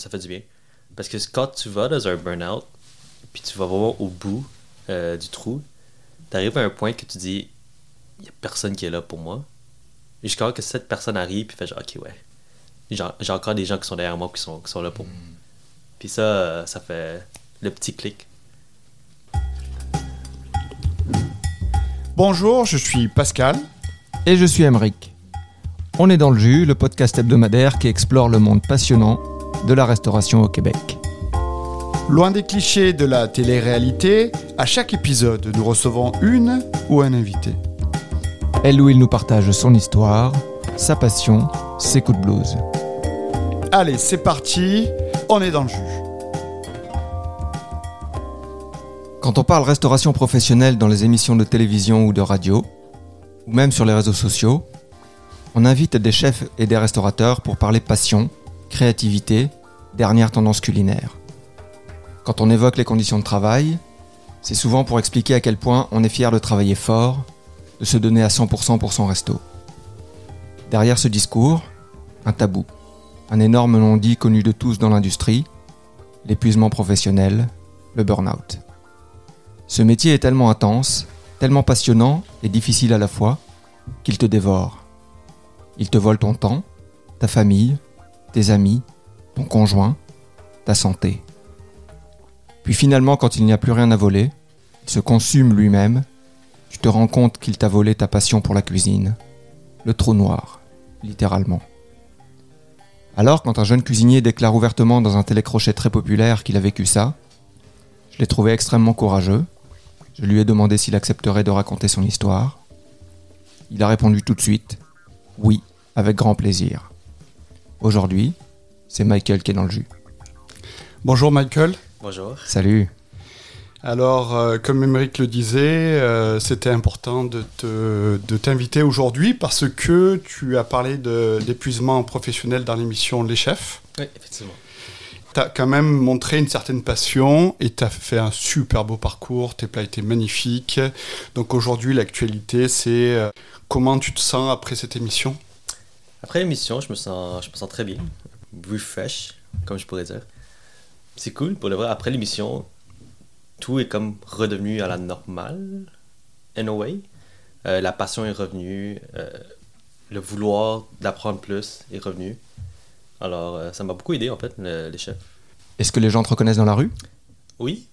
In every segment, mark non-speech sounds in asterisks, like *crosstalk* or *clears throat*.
ça fait du bien. Parce que quand tu vas dans un burn-out, puis tu vas vraiment au bout euh, du trou, tu arrives à un point que tu dis, il n'y a personne qui est là pour moi. Jusqu'à que cette personne arrive, puis fait genre, ok, ouais. J'ai encore des gens qui sont derrière moi qui sont, qui sont là pour moi. Puis ça, ça fait le petit clic. Bonjour, je suis Pascal. Et je suis Emeric. On est dans le jus, le podcast hebdomadaire qui explore le monde passionnant de la restauration au Québec. Loin des clichés de la télé-réalité, à chaque épisode, nous recevons une ou un invité. Elle ou il nous partage son histoire, sa passion, ses coups de blues. Allez, c'est parti, on est dans le jus. Quand on parle restauration professionnelle dans les émissions de télévision ou de radio, ou même sur les réseaux sociaux, on invite des chefs et des restaurateurs pour parler passion, créativité, dernière tendance culinaire. Quand on évoque les conditions de travail, c'est souvent pour expliquer à quel point on est fier de travailler fort, de se donner à 100% pour son resto. Derrière ce discours, un tabou, un énorme non-dit connu de tous dans l'industrie, l'épuisement professionnel, le burn-out. Ce métier est tellement intense, tellement passionnant et difficile à la fois, qu'il te dévore. Il te vole ton temps, ta famille, tes amis, ton conjoint, ta santé. Puis finalement, quand il n'y a plus rien à voler, il se consume lui-même, tu te rends compte qu'il t'a volé ta passion pour la cuisine, le trou noir, littéralement. Alors, quand un jeune cuisinier déclare ouvertement dans un télécrochet très populaire qu'il a vécu ça, je l'ai trouvé extrêmement courageux. Je lui ai demandé s'il accepterait de raconter son histoire. Il a répondu tout de suite, oui, avec grand plaisir. Aujourd'hui, c'est Michael qui est dans le jus. Bonjour Michael. Bonjour. Salut. Alors, euh, comme Émeric le disait, euh, c'était important de, te, de t'inviter aujourd'hui parce que tu as parlé de, d'épuisement professionnel dans l'émission Les Chefs. Oui, effectivement. Tu as quand même montré une certaine passion et tu as fait un super beau parcours. Tes plats étaient magnifiques. Donc aujourd'hui, l'actualité, c'est euh, comment tu te sens après cette émission? Après l'émission, je me sens, je me sens très bien. Refresh, comme je pourrais dire. C'est cool, pour le vrai. Après l'émission, tout est comme redevenu à la normale, in a way. Euh, la passion est revenue, euh, le vouloir d'apprendre plus est revenu. Alors, euh, ça m'a beaucoup aidé, en fait, le- les chefs. Est-ce que les gens te reconnaissent dans la rue? Oui,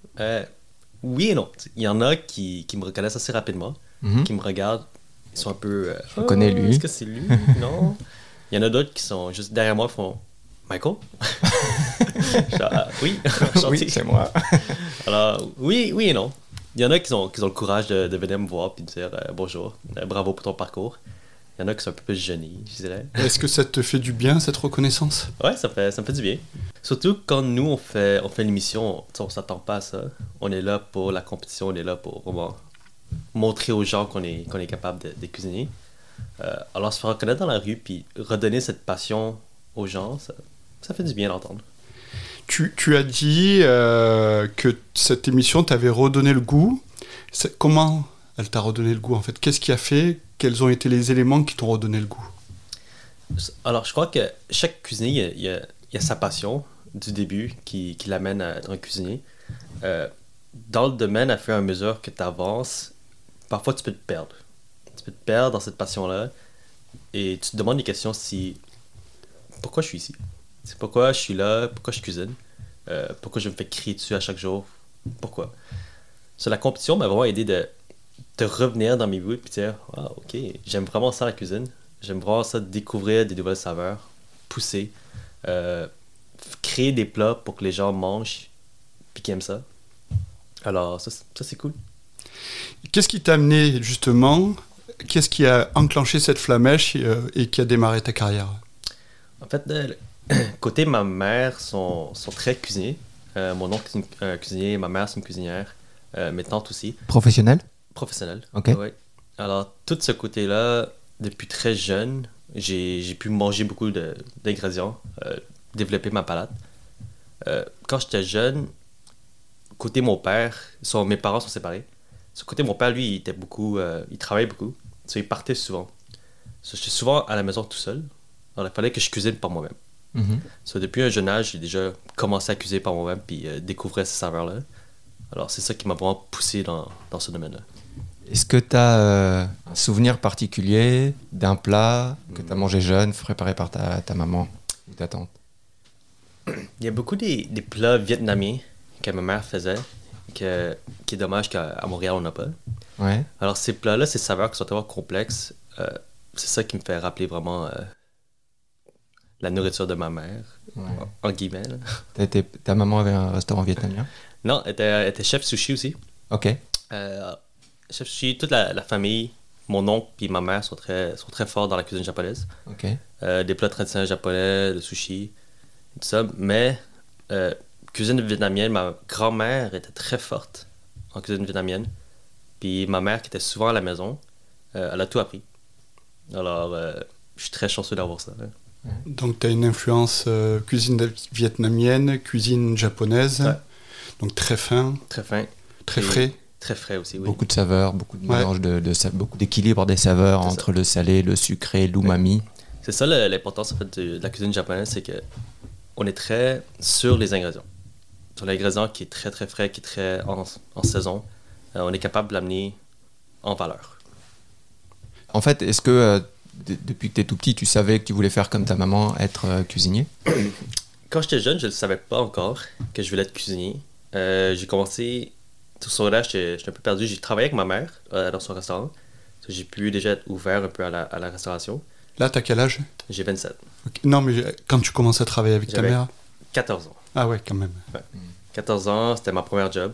oui et non. Il y en a qui, qui me reconnaissent assez rapidement, Mhm. qui me regardent, ils sont un peu... Je connais lui. Est-ce que c'est lui? Non. *laughs* Il y en a d'autres qui sont juste derrière moi, font Michael? *laughs* Genre, ah, Oui, *laughs* enchanté. moi. *laughs* Alors, oui, oui et non. Il y en a qui ont, qui ont le courage de, de venir me voir et de dire euh, bonjour, euh, bravo pour ton parcours. Il y en a qui sont un peu plus gênés, je dirais. Est-ce que ça te fait du bien, cette reconnaissance? Ouais, ça, fait, ça me fait du bien. Surtout quand nous, on fait, on fait l'émission, sais, on s'attend pas à ça. On est là pour la compétition, on est là pour vraiment montrer aux gens qu'on est, qu'on est capable de, de cuisiner. Euh, alors, se faire reconnaître dans la rue, puis redonner cette passion aux gens, ça, ça fait du bien d'entendre. tu, tu as dit euh, que cette émission t'avait redonné le goût. Comment elle t'a redonné le goût en fait? Qu'est-ce qui a fait? Quels ont été les éléments qui t'ont redonné le goût? Alors, je crois que chaque cuisinier, il y a, il y a- il y a sa passion du début qui, qui l'amène à être un cuisinier. Euh, dans le domaine, à fur et à mesure que tu avances, parfois tu peux te perdre. Peux te perdre dans cette passion-là et tu te demandes des questions si. Pourquoi je suis ici? C'est pourquoi je suis là Pourquoi je cuisine? Euh, Pourquoi je me fais crier dessus à chaque jour? Pourquoi? Sur la compétition m'a vraiment aidé de, de revenir dans mes bouts et dire Ah, ok, j'aime vraiment ça la cuisine. J'aime vraiment ça découvrir des nouvelles saveurs, pousser, euh, créer des plats pour que les gens mangent puis qu'ils aiment ça. Alors, ça c'est cool. Qu'est-ce qui t'a amené justement Qu'est-ce qui a enclenché cette flamèche euh, et qui a démarré ta carrière? En fait, euh, *clears throat* côté ma mère sont, sont très cuisiniers. Euh, mon oncle est une- un cuisinier, ma mère c'est une cuisinière, euh, mes tantes aussi. Professionnel Professionnel. Ok. Ouais. Alors, tout ce côté-là, depuis très jeune, j'ai j'ai pu manger beaucoup de- d'ingrédients, euh, développer ma palate. Euh, quand j'étais jeune, côté mon père, son, mes parents sont séparés. Ce côté mon père, lui, il était beaucoup, euh, il travaillait beaucoup. So, il partait souvent. So, J'étais souvent à la maison tout seul. Alors, il fallait que je cuisine par moi-même. So, depuis un jeune âge, j'ai déjà commencé à cuisiner par moi-même puis euh, découvrir ces saveurs-là. Alors, c'est ça qui m'a vraiment poussé dans, dans ce domaine-là. Est-ce que tu as un souvenir particulier d'un plat que tu as mangé jeune, préparé par ta, ta maman ou ta tante? Il y a beaucoup des, des plats vietnamiens que ma mère faisait, que, qui est dommage qu'à Montréal, on n'a pas. Ouais. Alors, ces plats-là, ces saveurs qui sont tellement complexes, euh, c'est ça qui me fait rappeler vraiment euh, la nourriture de ma mère, ouais. en guillemets. *laughs* été- ta maman avait un restaurant vietnamien? Non, elle était, elle était chef sushi aussi. Ok. Euh, chef sushi, toute la, la famille, mon oncle et ma mère sont très, sont très forts dans la cuisine japonaise. Ok. Des plats traditionnels japonais, le sushi, tout ça. Mais cuisine vietnamienne, ma grand-mère était très forte en cuisine vietnamienne. Puis ma mère, qui était souvent à la maison, euh, elle a tout appris. Alors, euh, je suis très chanceux d'avoir ça. Donc, tu as une influence euh, cuisine vietnamienne, cuisine japonaise. Ouais. Donc, très fin, Très fin, très Et- frais. très frais aussi, oui. Beaucoup de saveurs, beaucoup de Ouais. mélange de, de sa- beaucoup d'équilibre des saveurs entre le salé, le sucré, l'umami. C'est ça l'importance en fait, de, de la cuisine japonaise, c'est que on est très sur les ingrédients. Sur l'ingrédient qui est très très frais, qui est très en, en saison, on est capable de l'amener en valeur. En fait, est-ce que euh, depuis que tu es tout petit, tu savais que tu voulais faire comme ta maman, être euh, cuisinier? *coughs* Quand j'étais jeune, je ne savais pas encore que je voulais être cuisinier. Euh, j'ai commencé, tout ce là j'étais un peu perdu. J'ai travaillé avec ma mère euh, dans son restaurant. J'ai pu déjà être ouvert un peu à la, à la restauration. Là, tu as quel âge? J'ai 27, Ok. Non, mais euh, quand tu commences à travailler avec ta mère? 14 ans. Ah ouais, quand même. 14 ans, c'était ma première job,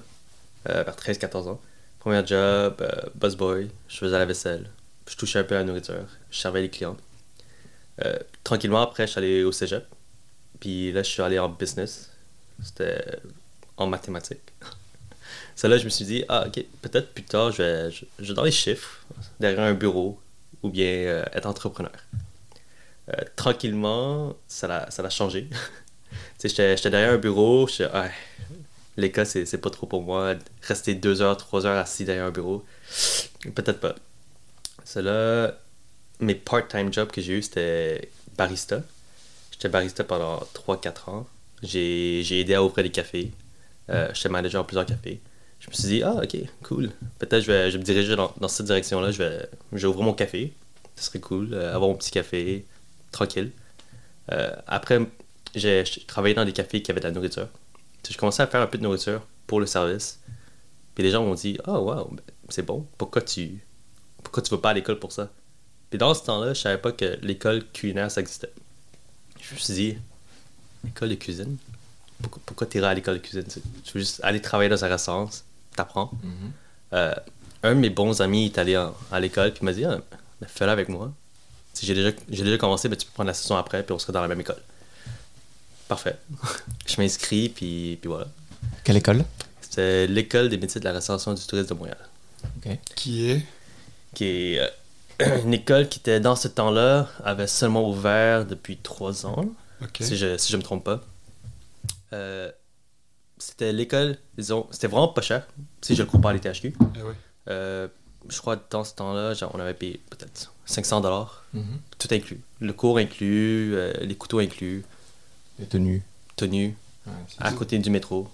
euh, vers 13-14 ans. Première job, euh, busboy, je faisais la vaisselle, je touchais un peu à la nourriture, je servais les clients. Euh, tranquillement, après, je suis allé au cégep, puis là, je suis allé en business, c'était en mathématiques. *laughs* C'est là je me suis dit, ah, ok, peut-être plus tard, je vais, je, je vais dans les chiffres, derrière un bureau, ou bien euh, être entrepreneur. Euh, tranquillement, ça l'a ça changé. *laughs* J'étais derrière un bureau, j'étais, ah, l'école, c'est c'est pas trop pour moi. Rester deux heures, trois heures assis derrière un bureau, peut-être pas. C'est là, mes part-time jobs que j'ai eu, c'était barista. J'étais barista pendant 3-4 ans. J'ai j'ai aidé à ouvrir des cafés. Euh, J'étais manager en plusieurs cafés. Je me suis dit, ah, ok, cool. Peut-être je vais, je vais me diriger dans, dans cette direction-là. Je vais, je vais ouvrir mon café. Ce serait cool. euh, avoir mon petit café, tranquille. Euh, après, j'ai j'ai travaillé dans des cafés qui avaient de la nourriture. Je commençais à faire un peu de nourriture pour le service. Puis les gens m'ont dit Ah, wow, ben, c'est bon. Pourquoi tu pourquoi tu vas pas à l'école pour ça? Puis dans ce temps-là, je savais pas que l'école culinaire, ça existait. Je me suis dit École de cuisine? Pourquoi, pourquoi tu irais à l'école de cuisine tu veux juste aller travailler dans un restaurant, t'apprends. Euh, un de mes bons amis est allé en- à l'école puis il m'a dit ah, ben, fais-le avec moi. J'ai déjà, j'ai déjà commencé, ben, tu peux prendre la session après puis on sera dans la même école. Parfait. *laughs* je m'inscris puis, puis voilà. Quelle école? C'est l'école des métiers de la restauration et du tourisme de Montréal, Qui est? Qui est euh, *clears throat* une école qui était dans ce temps-là avait seulement ouvert depuis trois ans, Ok. si je si je me trompe pas. Euh, c'était l'école, disons, c'était vraiment pas cher si je le compare à l'ETHQ. Eh ouais. Euh, je crois que dans ce temps-là, on avait payé peut-être 500 dollars, Mhm. tout inclus. Le cours inclus, euh, les couteaux inclus, Les tenues. tenue, à côté du métro.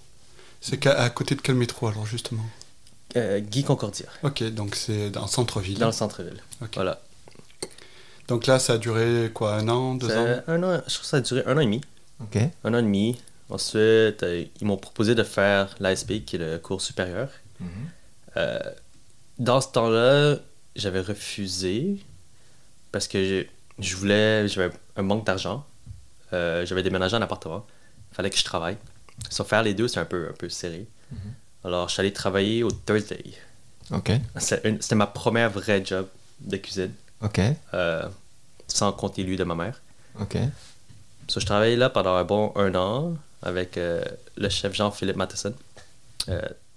C'est qu'à- à côté de quel métro alors justement? Euh, Guy Concordia, Ok, donc c'est dans le centre-ville. dans le centre-ville. Voilà. Donc là, ça a duré quoi, un an, deux ans? un an, je trouve que ça a duré un an et demi. Ok. Un an et demi. Ensuite, euh, ils m'ont proposé de faire l'ASP, qui est le cours supérieur. Euh, dans ce temps-là, j'avais refusé parce que je, je voulais, j'avais un manque d'argent. Euh, j'avais déménagé en appartement. Il fallait que je travaille. Sans faire les deux, c'est un peu, un peu serré. Alors, je suis allé travailler au Thursday. Ok. C'était ma première vraie job de cuisine, Ok. euh, sans compter lui de ma mère. Ok. So, je travaillais là pendant un bon un an avec euh, le chef Jean-Philippe Matheson.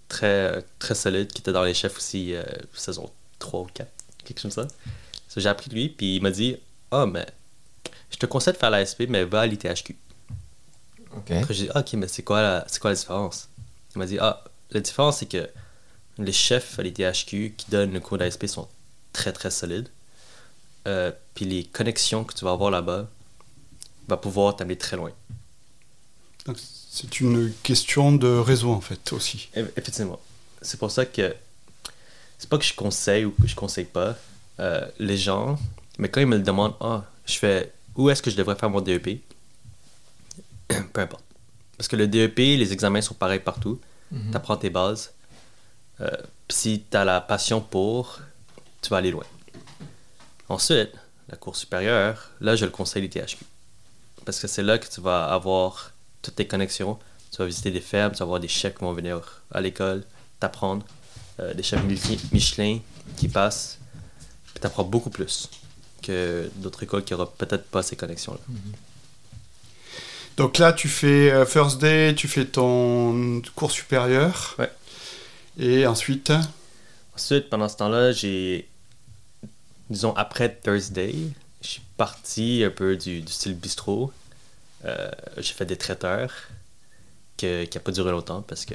Très, très solide, qui était dans les chefs aussi, saison 3 ou 4, quelque chose comme ça. So, j'ai appris de lui, puis il m'a dit Ah, mais je te conseille de faire l'ASP, mais va à l'ITHQ. Ok. Après, j'ai dit Ah, ok, mais c'est quoi, la, c'est quoi la différence? Il m'a dit Ah, la différence, c'est que les chefs à l'ITHQ qui donnent le cours d'ASP sont très très solides. Euh, puis les connexions que tu vas avoir là-bas, va pouvoir t'amener très loin. Donc, c'est une question de réseau, en fait, aussi. Eff- Effectivement. C'est pour ça que c'est pas que je conseille ou que je conseille pas euh, les gens, mais quand ils me le demandent, ah, je fais où est-ce que je devrais faire mon DEP *clears throat* Peu importe. Parce que le DEP, les examens sont pareils partout. Mhm. Tu apprends tes bases. Euh, si tu as la passion pour, tu vas aller loin. Ensuite, la cour supérieure, là, je le conseille l'ITHQ. Parce que c'est là que tu vas avoir toutes tes connexions. Tu vas visiter des fermes, tu vas avoir des chefs qui vont venir à l'école, t'apprendre. Euh, des chefs Michelin- Michelin qui passent. Puis tu apprends beaucoup plus que d'autres écoles qui n'auront peut-être pas ces connexions-là. Donc là, tu fais euh, First Day, tu fais ton cours supérieur. Ouais. Et ensuite, Ensuite, pendant ce temps-là, j'ai. Disons, après Thursday, je suis parti un peu du, du style bistrot. Euh, j'ai fait des traiteurs que, qui n'a pas duré longtemps parce que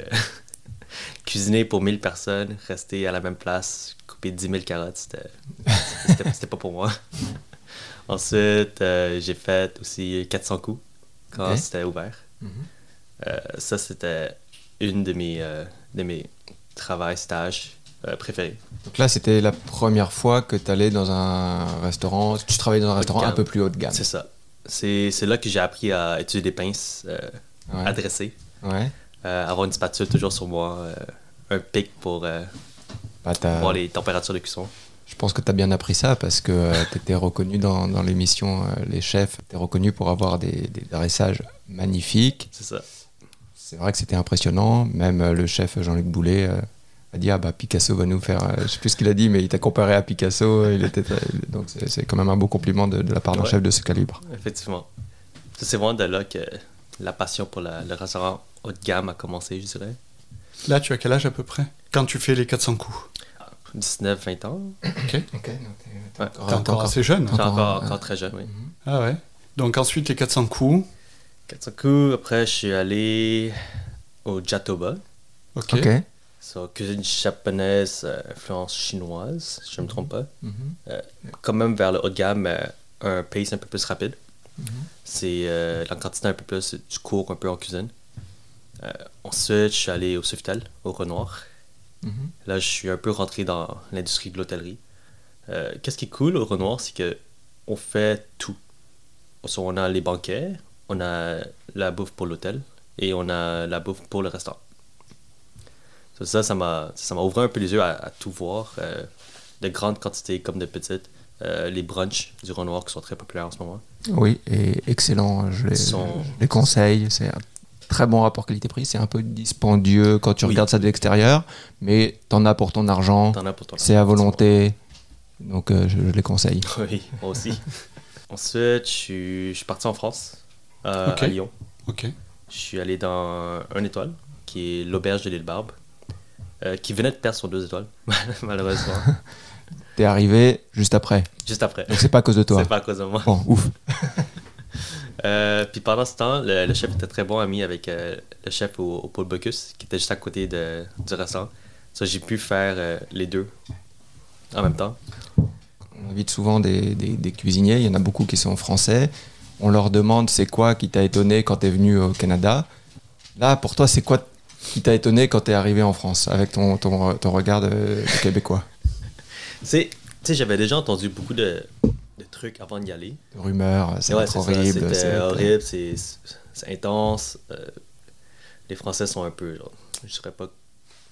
*laughs* cuisiner pour 1000 personnes, rester à la même place, couper 10 000 carottes, c'était, pas pour moi. *laughs* Ensuite, euh, j'ai fait aussi 400 coups quand c'était ouvert. Mhm. Euh, ça, c'était une de mes, euh, de mes travails, stages euh, préférés. Donc là, c'était la première fois que tu allais dans un restaurant, tu travaillais dans un restaurant un peu plus haut de gamme. C'est ça. C'est, là que j'ai appris à utiliser des pinces, Ouais. à dresser, Ouais. avoir une spatule toujours sur moi, un pic pour euh, t'as- voir les températures de cuisson. Je pense que tu as bien appris ça parce que *laughs* tu étais reconnu dans, dans l'émission euh, Les Chefs, tu es reconnu pour avoir des, des dressages magnifiques. C'est ça. C'est vrai que c'était impressionnant. Même euh, le chef Jean-Luc Boulet euh, a dit Ah bah Picasso va nous faire. euh, je sais plus ce qu'il a dit, mais il t'a comparé à Picasso. Il était, donc c'est quand même un beau compliment de, de la part d'un Ouais. chef de ce calibre. Effectivement. C'est vraiment de là que la passion pour la- le restaurant haut de gamme a commencé, je dirais. là, tu as quel âge à peu près? Quand tu fais les 400 coups? 19, 20 ans. Ok. Ok, Ouais. T'es encore assez jeune. J'étais Encore, encore, euh, encore très jeune, oui. Ah ouais. Donc ensuite, les 400 coups. 400 coups. Après, je suis allé au Jatoba. Ok. Ok. So, cuisine japonaise, euh, influence chinoise, si je ne me trompe pas. Mhm. Quand même vers le haut de gamme, mais un pace un peu plus rapide. Mhm. C'est euh, la quantité un peu plus du cours un peu en cuisine. Euh, ensuite, je suis allé au Sofitel, au Renoir. Là, je suis un peu rentré dans l'industrie de l'hôtellerie. Euh, Qu'est-ce qui est cool au Renoir, c'est que on fait tout. On a les banquets, on a la bouffe pour l'hôtel et on a la bouffe pour le restaurant. So, ça, ça m'a ouvert un peu les yeux à, à tout voir, euh, de grandes quantités comme de petites. Euh, les brunchs du Renoir qui sont très populaires en ce moment. Oui, et excellent. Je les, Sont- je les conseille. C'est très bon rapport qualité-prix. C'est un peu dispendieux quand tu Oui. regardes ça de l'extérieur, mais t'en as pour ton argent. T'en as pour ton C'est à volonté. Donc euh, je, je les conseille. *laughs* Oui, moi aussi. *laughs* Ensuite, je suis, je suis parti en France, euh, à Lyon. Ok. Je suis allé dans un étoile, qui est l'auberge de l'île Barbe, euh, qui venait de perdre son deux étoiles, *laughs* malheureusement, T'es arrivé juste après. juste après. Donc c'est pas à cause de toi. C'est pas à cause de moi. Bon, ouf. Euh, puis pendant ce temps, le, le chef était très bon ami avec euh, le chef au, au Pôle Bocuse, qui était juste à côté de, du restaurant. Ça, j'ai pu faire euh, les deux en même temps. On invite souvent des, des- des cuisiniers. Il y en a beaucoup qui sont français. On leur demande c'est quoi qui t'a étonné quand t'es venu au Canada? Là, pour toi, c'est quoi qui t'a étonné quand t'es arrivé en France avec ton, ton, ton regard de, de québécois? *laughs* Tu sais, j'avais déjà entendu beaucoup de, de trucs avant d'y aller. Rumeurs, c'est Ouais, trop c'est horrible. C'était c'est- horrible, c'est intense. euh, les Français sont un peu, genre, je dirais pas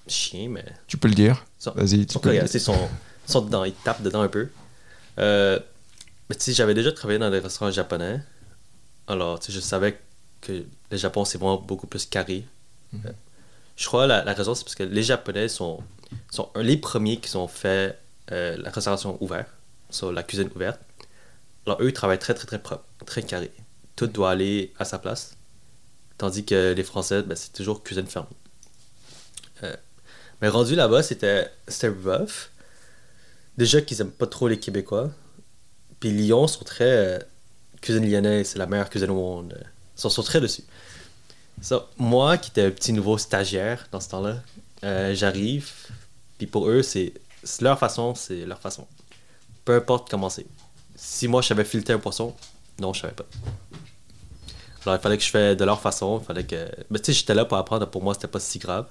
chiens, mais Tu peux le dire Vas-y, ils tu sont, peux ils sont, sont dedans, ils tapent dedans un peu. Euh, mais tu sais, j'avais déjà travaillé dans des restaurants japonais. Alors, tu sais, je savais que le Japon, c'est vraiment beaucoup plus carré. Mhm. Euh, je crois la, la raison, c'est parce que les Japonais sont, sont un- les premiers qui ont fait euh, la restauration ouverte, sur la cuisine ouverte. Alors, eux, ils travaillent très, très, très propre, très carré. Tout doit aller à sa place. Tandis que les Français, ben, c'est toujours cuisine fermée. Euh, mais rendu là-bas, c'était rough. Déjà qu'ils aiment pas trop les Québécois. Puis Lyon sont très. euh, cuisine lyonnaise, c'est la meilleure cuisine au monde. Ils sont, sont très dessus. Moi, qui étais un petit nouveau stagiaire dans ce temps-là, euh, j'arrive. Puis pour eux, c'est leur façon, c'est leur façon. Peu importe comment c'est. Si moi, je savais fileter un poisson, non, je savais pas. Alors, il fallait que je fasse de leur façon. Il fallait que. Mais tu sais, j'étais là pour apprendre. Pour moi, c'était pas si grave.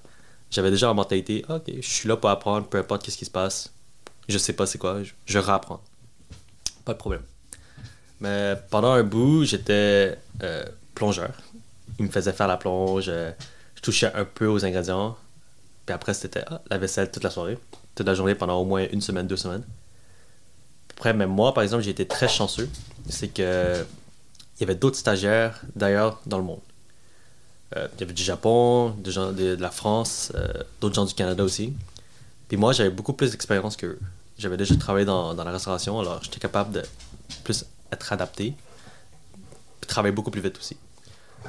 J'avais déjà la mentalité, ok, je suis là pour apprendre, peu importe qu'est-ce qui se passe. Je sais pas c'est quoi, je, je réapprends. Pas de problème. Mais pendant un bout, j'étais euh, plongeur. Il me faisait faire la plonge. euh, je touchais un peu aux ingrédients. Puis après, c'était ah, la vaisselle toute la soirée. Toute la journée pendant au moins une semaine, deux semaines. Après, même moi, par exemple, j'ai été très chanceux. C'est que il y avait d'autres stagiaires d'ailleurs dans le monde. Euh, il y avait du Japon, des gens de, de la France, euh, d'autres gens du Canada aussi. Puis moi, j'avais beaucoup plus d'expérience qu'eux. J'avais déjà travaillé dans, dans la restauration, alors j'étais capable de plus être adapté. Puis travailler beaucoup plus vite aussi.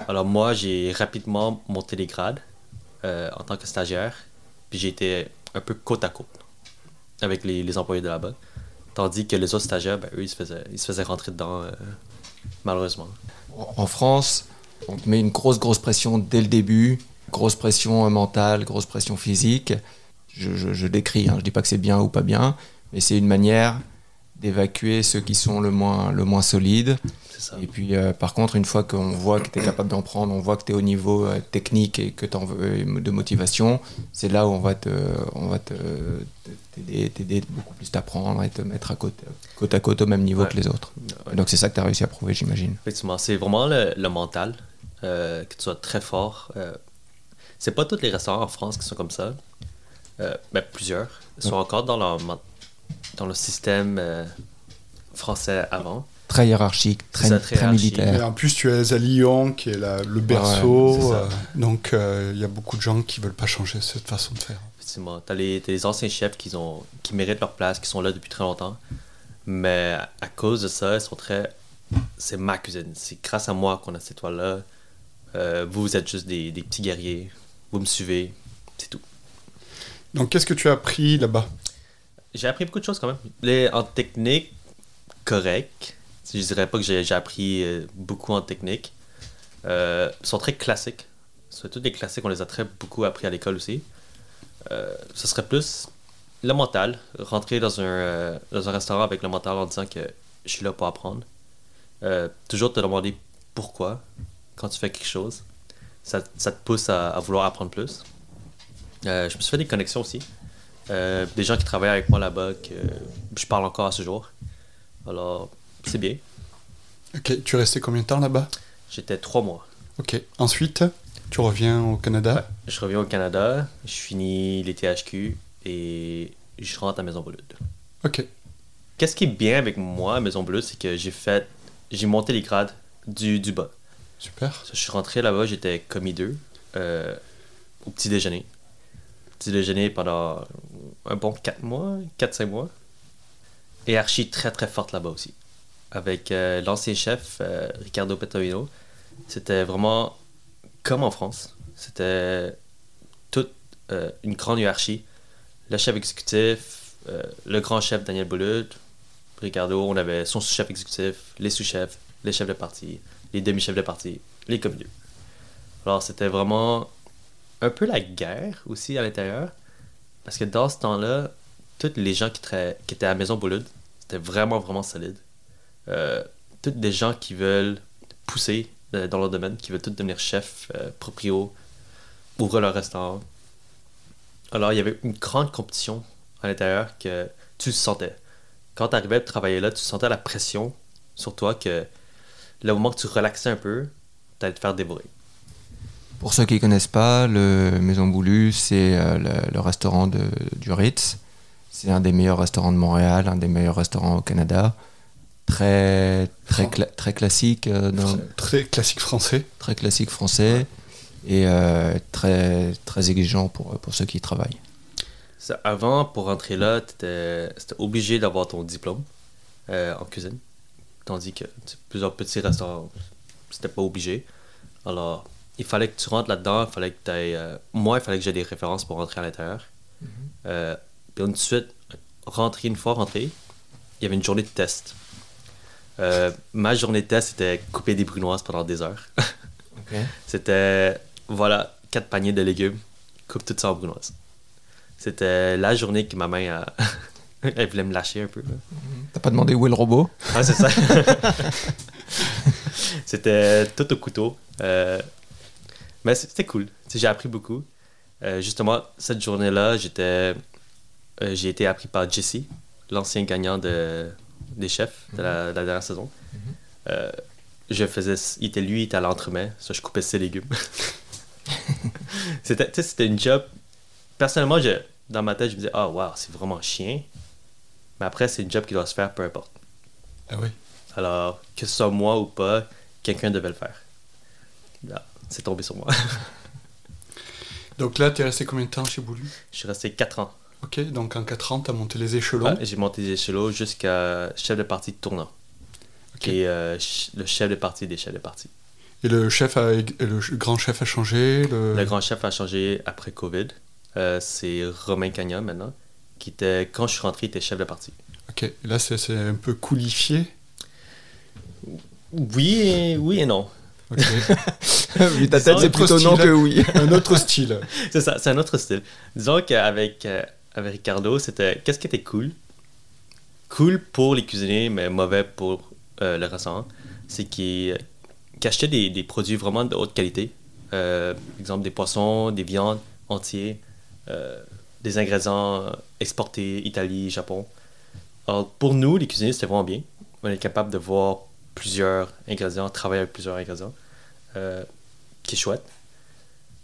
Alors moi, j'ai rapidement monté les grades euh, en tant que stagiaire. Puis j'ai été un peu côte à côte avec les, les employés de là-bas. Tandis que les autres stagiaires, ben, eux, ils se faisaient, rentrer dedans, euh, malheureusement. En France, on met une grosse, grosse pression dès le début, grosse pression mentale, grosse pression physique. Je, décris, hein, je dis pas que c'est bien ou pas bien, mais c'est une manière d'évacuer ceux qui sont le moins, le moins solides. Ça. Et puis, euh, par contre, une fois qu'on voit que tu es capable d'en prendre, on voit que tu es au niveau euh, technique et que tu veux de motivation, c'est là où on va te, on va te, t'aider, beaucoup plus t'apprendre et te mettre à côte, côte à côte au même niveau Ouais. que les autres. Ouais. Donc, c'est ça que tu as réussi à prouver, j'imagine. Effectivement, c'est vraiment le, le mental, euh, que tu sois très fort. C'est pas tous les restaurants en France qui sont comme ça, mais plusieurs sont encore dans, leur, dans le système français avant. Très hiérarchique, très, ça, très très hiérarchique. Et militaire. en plus, tu as à Lyon, qui est la- le berceau. euh, donc, euh, il y a beaucoup de gens qui veulent pas changer cette façon de faire. Effectivement, t'as les, t'as les anciens chefs qui, ont, qui méritent leur place, qui sont là depuis très longtemps, mais à cause de ça, ils sont très. C'est ma cuisine. C'est grâce à moi qu'on a cette étoile-là. Euh, vous, vous êtes juste des, des petits guerriers. Vous me suivez. C'est tout. Donc, qu'est-ce que tu as appris là-bas? J'ai appris beaucoup de choses quand même. Les, en technique, correct. Je dirais pas que j'ai appris euh, beaucoup en technique. Euh, ils sont très classiques. C'est tous des classiques, on les a très beaucoup appris à l'école aussi. Euh, ce serait plus le mental. Rentrer dans un, dans un restaurant avec le mental en disant que je suis là pour apprendre. Toujours te demander pourquoi quand tu fais quelque chose. Ça, ça te pousse à, à vouloir apprendre plus. Je me suis fait des connexions aussi. Des gens qui travaillent avec moi là-bas que je parle encore à ce jour. Alors, c'est bien. Ok, tu es resté combien de temps là-bas? J'étais trois mois. Ok. Ensuite, tu reviens au Canada? Ouais. Je reviens au Canada, je finis les THQ et je rentre à Maison Brûlée. Ok. Qu'est-ce qui est bien avec moi à Maison Bleue, c'est que j'ai fait, j'ai monté les grades du, du bas. Super. Je suis rentré là-bas, j'étais commis 2 euh, au petit déjeuner. Petit déjeuner pendant un bon 4 mois, 4-5 mois. Et archi très très forte là-bas aussi. Avec euh, l'ancien chef, euh, Ricardo Petorino. C'était vraiment comme en France. C'était toute euh, une grande hiérarchie. Le chef exécutif, le grand chef Daniel Boulut, Ricardo, on avait son sous-chef exécutif, les sous-chefs, les chefs de parti, les demi-chefs de parti, les commis deux. Alors c'était vraiment un peu la guerre aussi à l'intérieur. Parce que dans ce temps-là, tous les gens qui, étaient à Maison Bouloud, c'était vraiment, vraiment solide. Euh, tous des gens qui veulent pousser euh, dans leur domaine, qui veulent tous devenir chefs, euh, proprio, ouvrir leur restaurant. Alors il y avait une grande compétition à l'intérieur que tu sentais. Quand tu arrivais à travailler là, tu sentais la pression sur toi que le moment que tu relaxais un peu, t'allais te faire dévorer. Pour ceux qui ne connaissent pas, le Maison Boulu, c'est le, restaurant du Ritz. C'est un des meilleurs restaurants de Montréal, un des meilleurs restaurants au Canada. Très, très, cla- très classique, euh, dans- Très classique français. très classique français et euh, très, très exigeant pour, pour ceux qui y travaillent. Ça, avant, pour rentrer là, t'étais c'était obligé d'avoir ton diplôme euh, en cuisine. Tandis que plusieurs petits restaurants, c'était pas obligé. Alors, il fallait que tu rentres là-dedans, il fallait que tu moi, il fallait que j'ai des références pour rentrer à l'intérieur. Euh, puis ensuite, rentrer une fois rentré, il y avait une journée de test. Euh, ma journée de test, c'était couper des brunoises pendant des heures. *laughs* C'était, voilà, quatre paniers de légumes, coupe tout ça en brunoise. C'était la journée que ma main, a... *laughs* elle voulait me lâcher un peu. là. T'as pas demandé où est le robot? Ah, c'est ça. *laughs* c'était tout au couteau. Euh, mais c'était cool. J'ai appris beaucoup. Euh, justement, cette journée-là, j'étais, euh, j'ai été appris par Jesse, l'ancien gagnant de, des chefs de la, de la dernière saison. Euh, je faisais, il était lui, il était à l'entremets, ça je coupais ses légumes. *laughs* c'était, c'était une job. Personnellement, je, dans ma tête, je me disais, ah, wow, c'est vraiment chien. Mais après, c'est une job qui doit se faire peu importe. Ah oui. Alors, que ce soit moi ou pas, quelqu'un devait le faire. Là, c'est tombé sur moi. *laughs* Donc là, tu es resté combien de temps chez Boulu? Je suis resté 4 ans. Ok, donc en 4 ans, tu as monté les échelons. Ouais, j'ai monté les échelons jusqu'à chef de parti tournant. Ok. Qui est euh, le chef de parti des chefs de parti. Et le chef a, et le grand chef a changé le... Le grand chef a changé après COVID. Euh, c'est Romain Cagna maintenant. Qui était, quand je suis rentré, il était chef de parti. Ok, et là, c'est c'est un peu coulifié. Oui et, oui et non. Ok. *laughs* Vu ta tête, c'est plutôt non style. que oui. un autre style. *laughs* C'est ça, c'est un autre style. Disons qu'avec euh, avec Ricardo, c'était qu'est-ce qui était cool? Cool pour les cuisiniers, mais mauvais pour euh, le restaurant. C'est qu'il qu'il achetait des, des produits vraiment de haute qualité. Euh, par exemple, des poissons, des viandes entiers, euh, des ingrédients exportés Italie, Japon. Pour nous, les cuisiniers, c'était vraiment bien. On est capable de voir plusieurs ingrédients, travailler avec plusieurs ingrédients, euh, qui est chouette.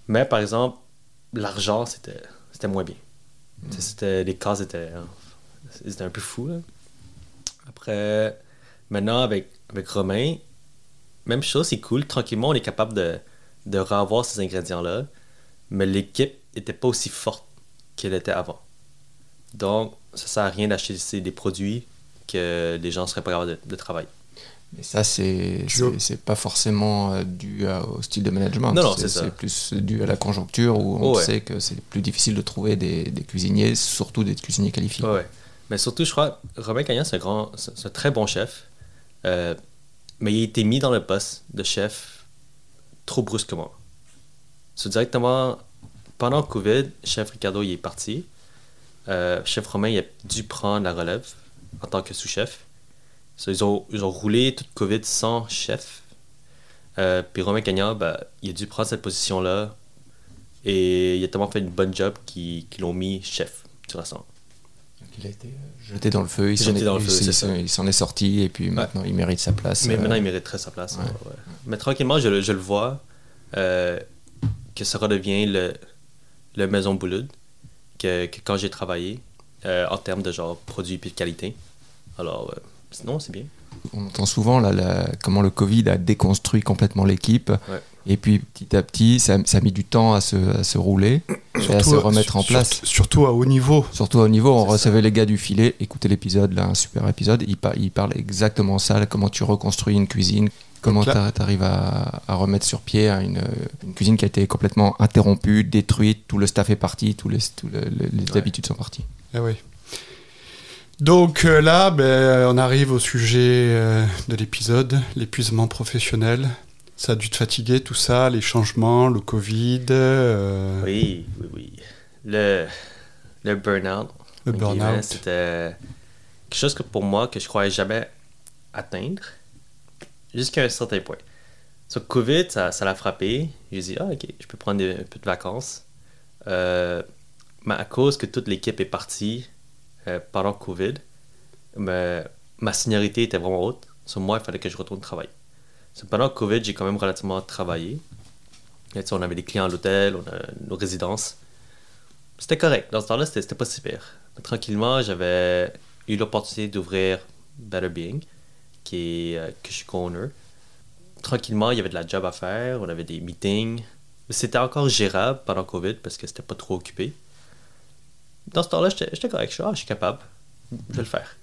Mais par exemple, l'argent, c'était moins bien. C'était, les cases étaient, c'était un peu fou. Après, maintenant, avec, Romain, même chose, c'est cool. Tranquillement, on est capable de, de revoir ces ingrédients-là. Mais l'équipe n'était pas aussi forte qu'elle était avant. Donc, ça sert à rien d'acheter des produits que les gens seraient pas capables de, de travailler. Mais ça, c'est pas forcément euh, dû à- au style de management. Non, non, c'est ça. C'est plus dû à la conjoncture où on ouais. sait que c'est plus difficile de trouver des, des cuisiniers, surtout des cuisiniers qualifiés. Ouais, ouais. Mais surtout, je crois, Robin Cagnan, c'est un, grand, c'est c'est un très bon chef. Euh, mais il a été mis dans le poste de chef trop brusquement. C'est directement, pendant le COVID, chef Ricardo il est parti. Euh, chef Romain il a dû prendre la relève en tant que sous-chef. So, ils, ont, ils ont roulé toute COVID sans chef. Euh, puis Romain Cagnan, ben, il a dû prendre cette position-là. Et il a tellement fait une bonne job qu'ils l'ont mis chef du restaurant. Il a été euh, jeté dans le feu, il s'en est, est sorti et puis maintenant il mérite sa place. Mais euh, maintenant, il mériterait sa place. ouais. ouais, ouais. Mais tranquillement, je, le- je le vois que ça redevient le, le Maison Bouloud que, que quand j'ai travaillé en termes de genre produits et de qualité. Alors, sinon, c'est bien. On entend souvent là, la- comment le Covid a déconstruit complètement l'équipe. Ouais. Et puis petit à petit, ça, ça a mis du temps à se, à se rouler et à se à- remettre en place. Surtout à haut niveau. Surtout au niveau, on recevait les gars du filet, écoutez l'épisode, là, un super épisode, il, par- il parle exactement ça, là, comment tu reconstruis une cuisine, comment tu arrives à, à remettre sur pied une, une cuisine qui a été complètement interrompue, détruite, tout le staff est parti, tous les, tous le- le- les Ouais. habitudes sont parties. Eh oui. Donc euh, là, ben, on arrive au sujet euh, de l'épisode, l'épuisement professionnel. Ça a dû te fatiguer tout ça, les changements, le Covid, euh, Oui, oui, oui. Le, le burn-out, le burn-out. c'était quelque chose que pour moi, que je croyais jamais atteindre, jusqu'à un certain point. Sur Covid, ça, ça l'a frappé. J'ai dit, ah, ok, je peux prendre des- un peu de vacances. Mais à cause que toute l'équipe est partie euh, pendant Covid, mais ma seniorité était vraiment haute. Sur moi, il fallait que je retourne travailler. So, pendant Covid, j'ai quand même relativement travaillé. Et, on avait des clients à l'hôtel, on a nos résidences. C'était correct. Dans ce temps-là, c'était pas si pire. Tranquillement, j'avais eu l'opportunité d'ouvrir Better Being, qui est, euh, que je suis co-owner. Tranquillement, il y avait de la job à faire, on avait des meetings. C'était encore gérable pendant Covid parce que c'était pas trop occupé. Dans ce temps-là, j'étais correct. Je suis, ah, je suis capable. Je vais le faire.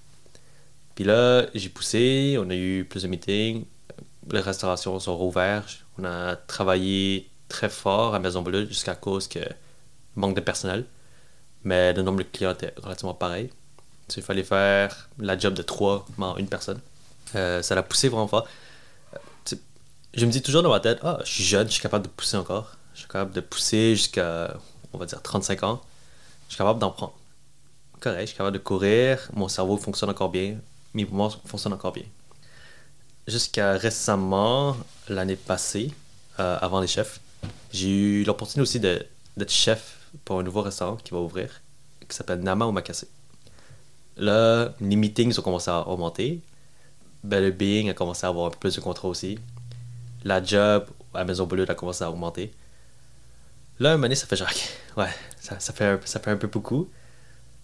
Puis là, j'ai poussé, on a eu plus de meetings. Les restaurations sont rouvertes. On a travaillé très fort à Maison Bleue jusqu'à cause que manque de personnel. Mais le nombre de clients était relativement pareil. Il fallait faire la job de trois en une personne. Euh, ça l'a poussé vraiment fort. Euh, Je me dis toujours dans ma tête, ah, je suis jeune, je suis capable de pousser encore. Je suis capable de pousser jusqu'à, on va dire, 35 ans. Je suis capable d'en prendre. Correct, je suis capable de courir, mon cerveau fonctionne encore bien, mes poumons fonctionnent encore bien. jusqu'à récemment, l'année passée, euh, avant les chefs, j'ai eu l'opportunité aussi d'être chef pour un nouveau restaurant qui va ouvrir, qui s'appelle Nama Omakase. Là, les meetings ont commencé à augmenter. Ben, le being a commencé à avoir un peu plus de contrôle aussi. La job à Maison Bleue a commencé à augmenter. Là, un moment donné, ça fait genre, ouais, ça, fait, un- ça fait un peu beaucoup.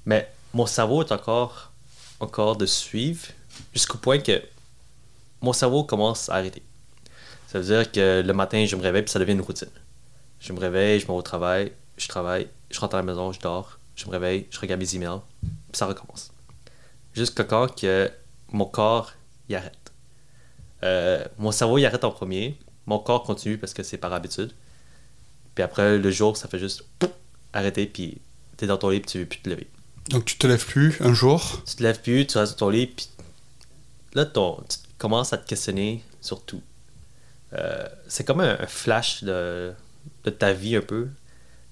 Mais mon cerveau est encore, de suivre jusqu'au point que mon cerveau commence à arrêter. Ça veut dire que le matin, je me réveille puis ça devient une routine. Je me réveille, je m'en vais au travail, je travaille, je rentre à la maison, je dors, je me réveille, je regarde mes emails, puis ça recommence. Jusqu'à quand que mon corps il arrête. Euh, mon cerveau il arrête en premier, mon corps continue parce que c'est par habitude. Puis après le jour, ça fait juste pouf, arrêter, puis t'es dans ton lit, puis tu veux plus te lever. Donc tu te lèves plus un jour? Tu te lèves plus, tu restes dans ton lit, puis là, ton, tu commences à te questionner sur tout. Euh, c'est comme un, un flash de, de ta vie un peu.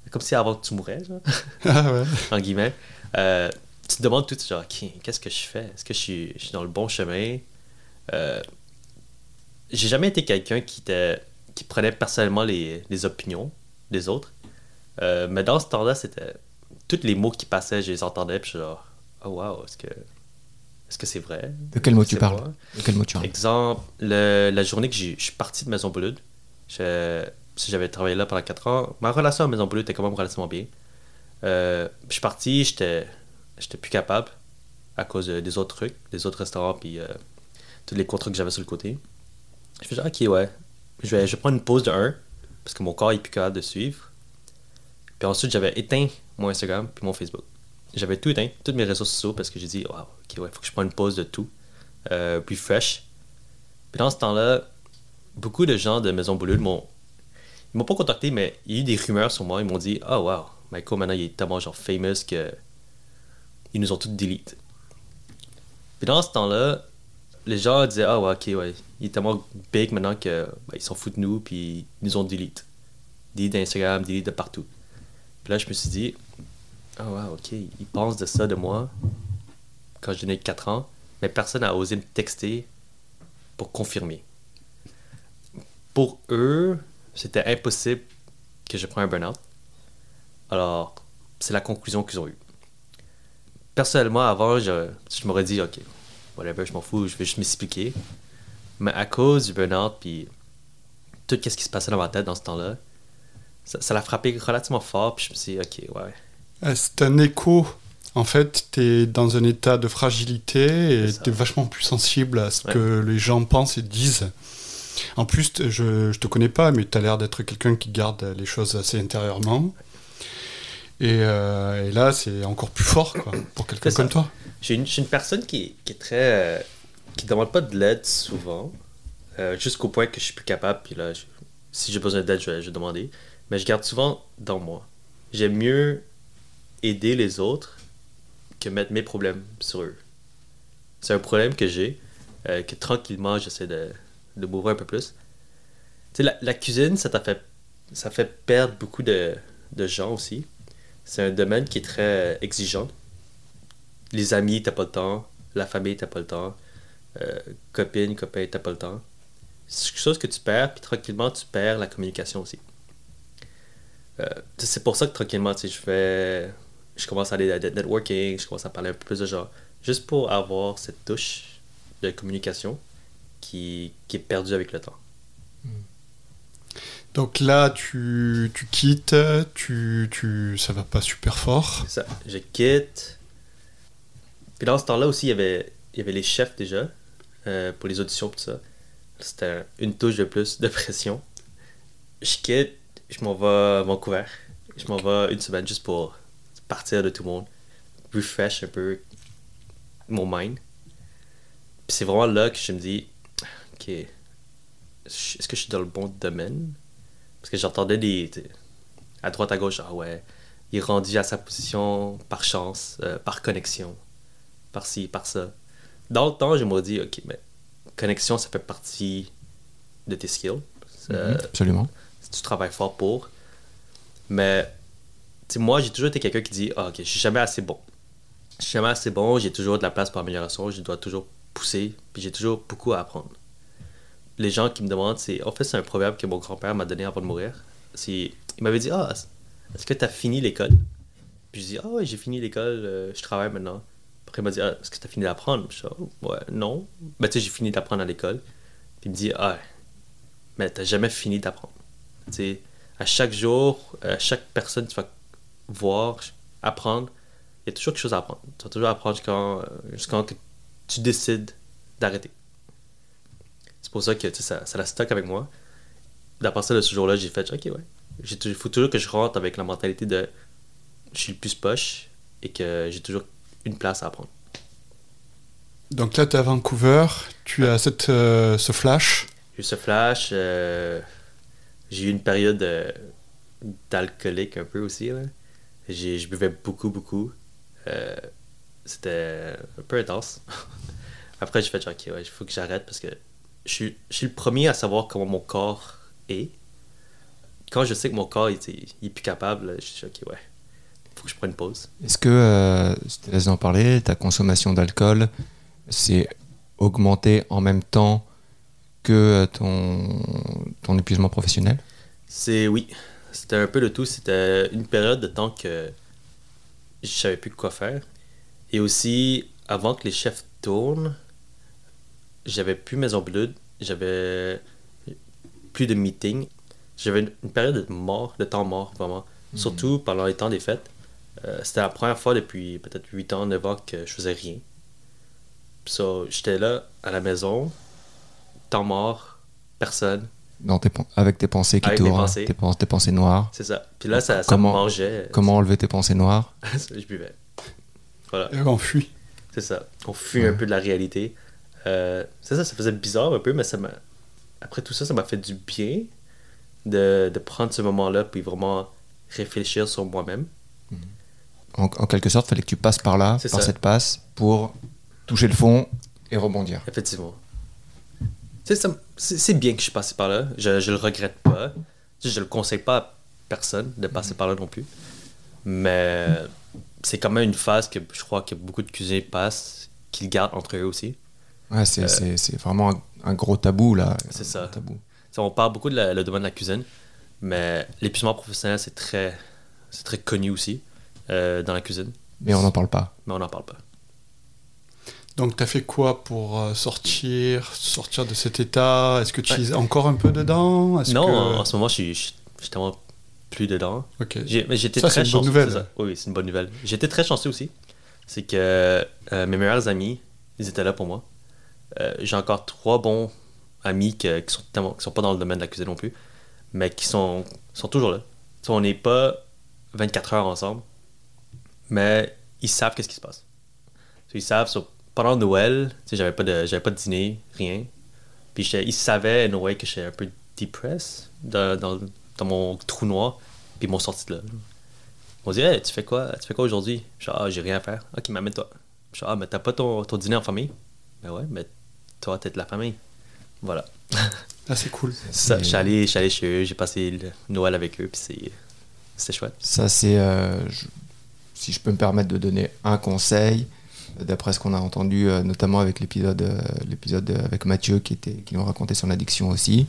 Comme si avant que tu mourais, genre, *laughs* Ah ouais. *laughs* en guillemets. Euh, tu te demandes tout, genre, Ok, qu'est-ce que je fais? Est-ce que je suis, je suis dans le bon chemin? Euh, j'ai jamais été quelqu'un qui, qui prenait personnellement les, les opinions des autres. Euh, mais dans ce temps-là, c'était. Tous les mots qui passaient, je les entendais, puis je suis genre, oh wow, est-ce que. Est-ce que c'est vrai? De quel mot tu parles? moi? De quel mot tu parles? Exemple, le- la journée que je suis parti de Maison si j'avais travaillé là pendant 4 ans, ma relation à Maison Bolude était quand même relativement bien. Euh, je suis parti, j'étais plus capable à cause de- des autres trucs, des autres restaurants, puis euh, tous les contrats que j'avais sur le côté. Je fais genre, ok, ouais, je vais, je vais prendre une pause de 1, parce que mon corps est plus capable de suivre. Puis ensuite, j'avais éteint mon Instagram puis mon Facebook. J'avais tout éteint, tous mes réseaux sociaux, parce que j'ai dit, wow, ok, ouais, faut que je prenne une pause de tout. Euh, refresh. Puis dans ce temps-là, beaucoup de gens de Maison Boulud m'ont. Ils m'ont pas contacté, mais il y a eu des rumeurs sur moi. Ils m'ont dit Oh wow, Michael maintenant il est tellement genre famous que. Ils nous ont tous delete. Puis dans ce temps-là, les gens disaient Ah ouais, ok, ouais, il est tellement big maintenant que ben, ils s'en foutent de nous, puis ils nous ont delete. Delete d'Instagram, delete de partout. Puis là, je me suis dit Ah wow, ok, ils pensent de ça de moi quand je tenais 4 ans, mais personne n'a osé me texter pour confirmer. Pour eux, c'était impossible que je prenne un burn-out. Alors, c'est la conclusion qu'ils ont eue. Personnellement, avant, je, je m'aurais dit, ok, whatever, je m'en fous, je vais juste m'expliquer. Mais à cause du burn-out, puis tout ce qui se passait dans ma tête dans ce temps-là, ça l'a frappé relativement fort, puis je me suis dit, ok, ouais, Euh, C'est un écho. En fait, tu es dans un état de fragilité et tu es vachement plus sensible à ce Ouais. que les gens pensent et disent. En plus, je, je te connais pas, mais tu as l'air d'être quelqu'un qui garde les choses assez intérieurement. Et, euh, et là, c'est encore plus fort quoi, pour quelqu'un comme toi. J'ai une, j'ai une personne qui, qui est très. Qui demande pas de l'aide souvent, euh, jusqu'au point que je suis plus capable, puis là, si j'ai besoin d'aide, je, vais- demander. Mais je garde souvent dans moi. J'aime mieux aider les autres que mettre mes problèmes sur eux. C'est un problème que j'ai, euh, que tranquillement, j'essaie de, de un peu plus. Tu sais, la, la cuisine, ça t'a fait, ça fait perdre beaucoup de, de gens aussi. C'est un domaine qui est très exigeant les amis, t'as pas le temps. La famille, t'as pas le temps. Euh, copine, copain, t'as pas le temps. C'est quelque chose que tu perds, puis tranquillement, tu perds la communication aussi. Euh, c'est pour ça que tranquillement, je fais. Je commence à aller à networking, je commence à parler un peu plus de gens. Juste pour avoir cette touche de communication qui, qui est perdue avec le temps. Donc là, tu, tu quittes, tu, tu, ça va pas super fort. Ça. Je quitte. Puis dans ce temps-là aussi, il y avait, il y avait les chefs déjà euh, pour les auditions tout ça. C'était une touche de plus de pression. Je quitte, je m'en vais à Vancouver. Je m'en vais une semaine juste pour partir de tout le monde. Refresh un peu mon mind. Puis c'est vraiment là que je me dis, ok, est-ce que je suis dans le bon domaine? Parce que j'entendais des, des- à droite à gauche, ah ouais, il est rendu à sa position par chance, euh, par connexion, par ci, par ça. Dans le temps, je me dis, ok, mais connexion, ça fait partie de tes skills. Ça- Mhm, Absolument. tu travailles fort pour. Mais, moi, j'ai toujours été quelqu'un qui dit, ah, ok, je suis jamais assez bon. Je suis jamais assez bon, j'ai toujours de la place pour amélioration, je dois toujours pousser, puis j'ai toujours beaucoup à apprendre. les gens qui me demandent, c'est en fait, c'est un proverbe que mon grand-père m'a donné avant de mourir. Il m'avait dit Ah, est-ce que tu as fini l'école? Puis je dis Ah, ouais, j'ai fini l'école, euh, je travaille maintenant. Après, il m'a dit Ah, est-ce que tu as fini d'apprendre? Je dis ah, Ouais, non. Ben, tu sais, j'ai fini d'apprendre à l'école. Puis il me dit Ah, mais t'as jamais fini d'apprendre. Tu sais, à chaque jour, à chaque personne, tu vas voir, apprendre, il y a toujours quelque chose à apprendre. Tu vas toujours apprendre jusqu'à que tu décides d'arrêter. C'est pour ça que ça, ça la stock avec moi. D'après ça, de ce jour-là, j'ai fait, ok, ouais. Il faut toujours que je rentre avec la mentalité de je suis le plus poche et que j'ai toujours une place à apprendre. Donc là, tu es à Vancouver, tu as cette, euh, ce flash. J'ai eu ce flash. Euh, j'ai eu une période euh, d'alcoolique un peu aussi. Là. Je buvais beaucoup, beaucoup. C'était un peu intense. *laughs* Après, j'ai fait, ok, ouais, il faut que j'arrête parce que je suis, je suis le premier à savoir comment mon corps est. Quand je sais que mon corps il, est plus capable, je suis ok, ouais, faut que je prenne pause. Est-ce que, euh, si tu laisses en parler, ta consommation d'alcool s'est augmentée en même temps que ton, ton épuisement professionnel? C'est oui. C'était un peu le tout. C'était une période de temps que je savais plus quoi faire. Et aussi, avant que les chefs tournent, j'avais plus mes blood, j'avais plus de meetings. J'avais une, période de mort, de temps mort, vraiment. Mhm. Surtout pendant les temps des fêtes. Euh, c'était la première fois depuis peut-être 8 ans, 9 ans que je faisais rien. So, j'étais là, à la maison, temps mort, personne. avec tes pensées qui tournent, tes, tes, pensées noires. C'est ça. Puis là, ça, ça me mangeait. Comment enlever tes pensées noires? *laughs* Je buvais. Voilà. Et on fuit. C'est ça. On fuit un peu de la réalité. Euh, c'est ça, ça faisait bizarre un peu, mais ça m'a. Après tout ça, ça m'a fait du bien de, de prendre ce moment-là puis vraiment réfléchir sur moi-même. En, quelque sorte, il fallait que tu passes par là, par cette passe, pour toucher le fond et rebondir. Effectivement. C'est bien que je suis passé par là. Je, je le regrette pas. Je le conseille pas à personne de passer mhm. par là non plus. Mais c'est quand même une phase que je crois que beaucoup de cuisiniers passent, qu'ils gardent entre eux aussi. Ouais, euh, c'est vraiment un, gros tabou, là. C'est ça. Tabou. On parle beaucoup de le domaine de la cuisine, mais l'épuisement professionnel, c'est très, très connu aussi euh, dans la cuisine. Mais on n'en parle pas. Mais on n'en parle pas. Donc, tu as fait quoi pour euh, sortir, sortir de cet état? Est-ce que tu es encore un peu dedans? Non, en, ce moment, je suis, tellement plus dedans. Ok. J'étais très c'est une bonne nouvelle. Oui, c'est une bonne nouvelle. J'étais très chanceux aussi. C'est que mes meilleurs amis, ils étaient là pour moi. Euh, j'ai encore trois bons amis qui, sont, sont pas dans le domaine de la cuisine non plus, mais qui sont, sont toujours là. on n'est pas 24 heures ensemble, mais ils savent qu'est-ce qui se passe. ils savent, pendant Noël, j'avais pas, de, j'avais pas de dîner, rien. Puis ils savaient, Noël, que j'étais un peu depressed dans, dans, dans, mon trou noir, puis ils m'ont sorti de là. Ils m'ont dit, hey, tu fais quoi, tu fais quoi aujourd'hui? Je ah, j'ai rien à faire. Ok, m'amène-toi. Je ah, mais t'as pas ton, ton dîner en famille? Ben ouais, mais toi, t'es de la famille. Voilà. Ah, c'est cool. Ça, je suis allé, chez eux, j'ai passé le Noël avec eux, puis c'est chouette. Ça, c'est. Euh, si je peux me permettre de donner un conseil, d'après ce qu'on a entendu, euh, notamment avec l'épisode euh, l'épisode avec Mathieu qui, était, qui nous racontait son addiction aussi.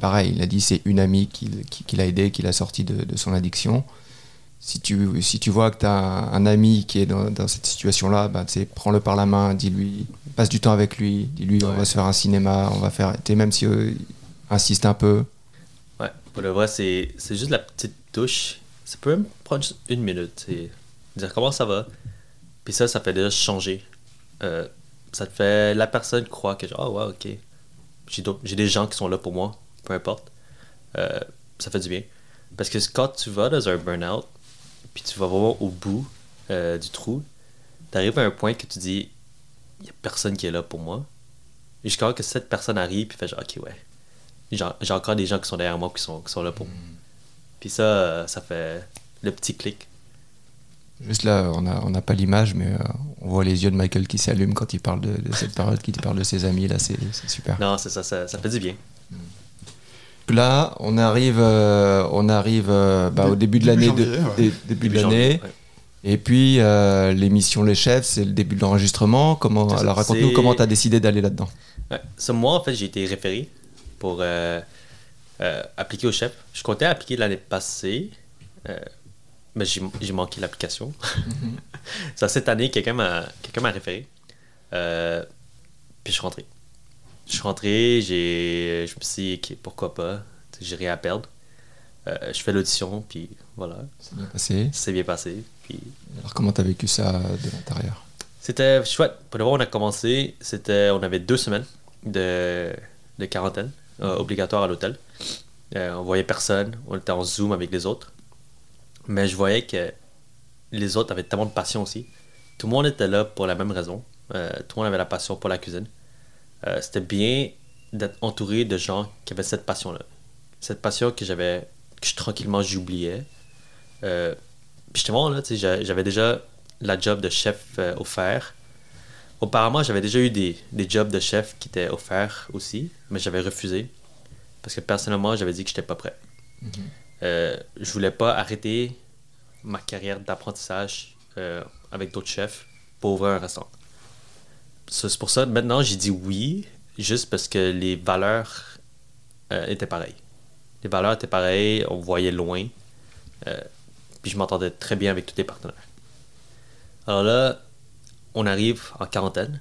Pareil, il a dit c'est une amie qui, qui, l'a aidé, qui l'a sorti de, de, son addiction. Si tu, si tu vois que tu as un, ami qui est dans, dans cette situation-là, ben, prends-le par la main, dis-lui passe du temps avec lui, dis-lui on va se faire un cinéma, on va faire. Même si euh, insiste un peu. Ouais, pour le vrai, c'est juste la petite touche. Ça peut même prendre juste une minute. Dire comment ça va. Puis ça, ça fait déjà changer. Euh, ça te fait. La personne croit que, genre, oh, ouais, ok. J'ai des gens qui sont là pour moi, peu importe. Euh, ça fait du bien. Parce que quand tu vas dans un burn-out, puis tu vas vraiment au bout euh, du trou, tu arrives à un point que tu dis il n'y a personne qui est là pour moi. Jusqu'à que cette personne arrive, puis fait genre, ok, ouais. J'ai encore des gens qui sont derrière moi qui sont, qui sont là pour moi. Mm. Puis ça, ça fait le petit clic. Juste là, on n'a on a pas l'image, mais euh, on voit les yeux de Michael qui s'allument quand il parle de, cette période, qui parle de ses amis. Là, c'est super. Non, c'est ça, ça, ça, fait du bien. Là, on arrive, euh, on arrive bah, au début de l'année. Début, de l'année. Et puis, euh, l'émission Les Chefs, c'est le début de l'enregistrement. Comment, alors, raconte-nous comment tu as décidé d'aller là-dedans. Ouais. moi, en fait, j'ai été référé pour euh, euh, appliquer au chef. Je comptais appliquer l'année passée, euh, mais j'ai j'ai manqué l'application. *laughs* Ça, cette année, quelqu'un m'a quelqu'un m'a référé. Euh, puis je suis rentré. Je suis rentré, j'ai, je me suis dit, OK, pourquoi pas? J'ai rien à perdre. Euh, je fais l'audition, puis voilà, C'est bien passé. ça s'est bien passé. Puis Alors comment t'as vécu ça de l'intérieur? C'était chouette. Pour le moment, on a commencé, c'était, on avait deux semaines de, de quarantaine euh, obligatoire à l'hôtel. Euh, on voyait personne, on était en Zoom avec les autres. Mais je voyais que les autres avaient tellement de passion aussi. Tout le monde était là pour la même raison. Euh, tout le monde avait la passion pour la cuisine. Euh, c'était bien d'être entouré de gens qui avaient cette passion-là. Cette passion que j'avais, que je, tranquillement j'oubliais. Euh, justement, là, j'avais déjà la job de chef offert. Auparavant, j'avais déjà eu des, des jobs de chef qui étaient offerts aussi, mais j'avais refusé. Parce que personnellement, j'avais dit que j'étais pas prêt. Euh, je voulais pas arrêter ma carrière d'apprentissage euh, avec d'autres chefs pour ouvrir un restaurant. C'est pour ça, maintenant, j'ai dit oui, juste parce que les valeurs euh, étaient pareilles. Les valeurs étaient pareilles, on voyait loin. puis je m'entendais très bien avec tous les partenaires. Alors là, on arrive en quarantaine.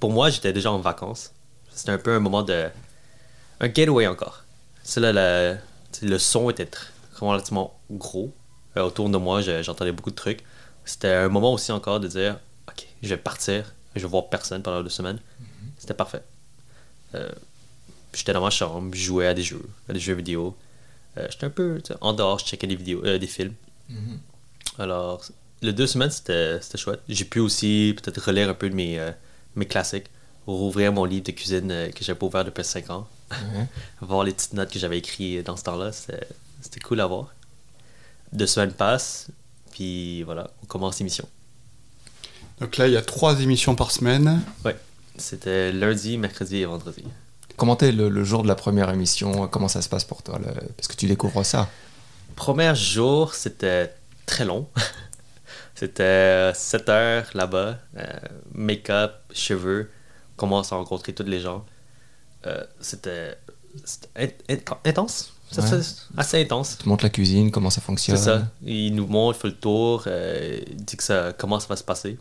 Pour moi, j'étais déjà en vacances. C'était un peu un moment de. un gateway encore. C'est là, la- le son était relativement gros. Euh, autour de moi, je- j'entendais beaucoup de trucs. C'était un moment aussi encore de dire Ok, je vais partir, je vais voir personne pendant deux semaines. C'était parfait. Euh, j'étais dans ma chambre, je jouais à des jeux, à des jeux vidéo. Euh, j'étais un peu en dehors, je checkais des vidéos, des films. Alors, les deux semaines, c'était chouette. J'ai pu aussi peut-être relire un peu de mes, mes classiques, rouvrir mon livre de cuisine que j'avais pas ouvert depuis 5 ans, Ouais. voir les petites notes que j'avais écrites dans ce temps-là. C'était cool à voir. Deux semaines passent, puis voilà, on commence l'émission. Donc là, il y a trois émissions par semaine. C'était lundi, mercredi et vendredi. Comment t'es le, le jour de la première émission? Comment ça se passe pour toi? Le- Parce que tu découvres ça? Premier jour, c'était très long. *laughs* c'était 7 heures là-bas. euh, Make-up, cheveux. On commence à rencontrer tous les gens. Euh, c'était c'était in- in- intense? Ouais. assez intense. Tu montres la cuisine, comment ça fonctionne? C'est ça. Il nous montre, il fait le tour, euh, il dit que ça, comment ça va se passer.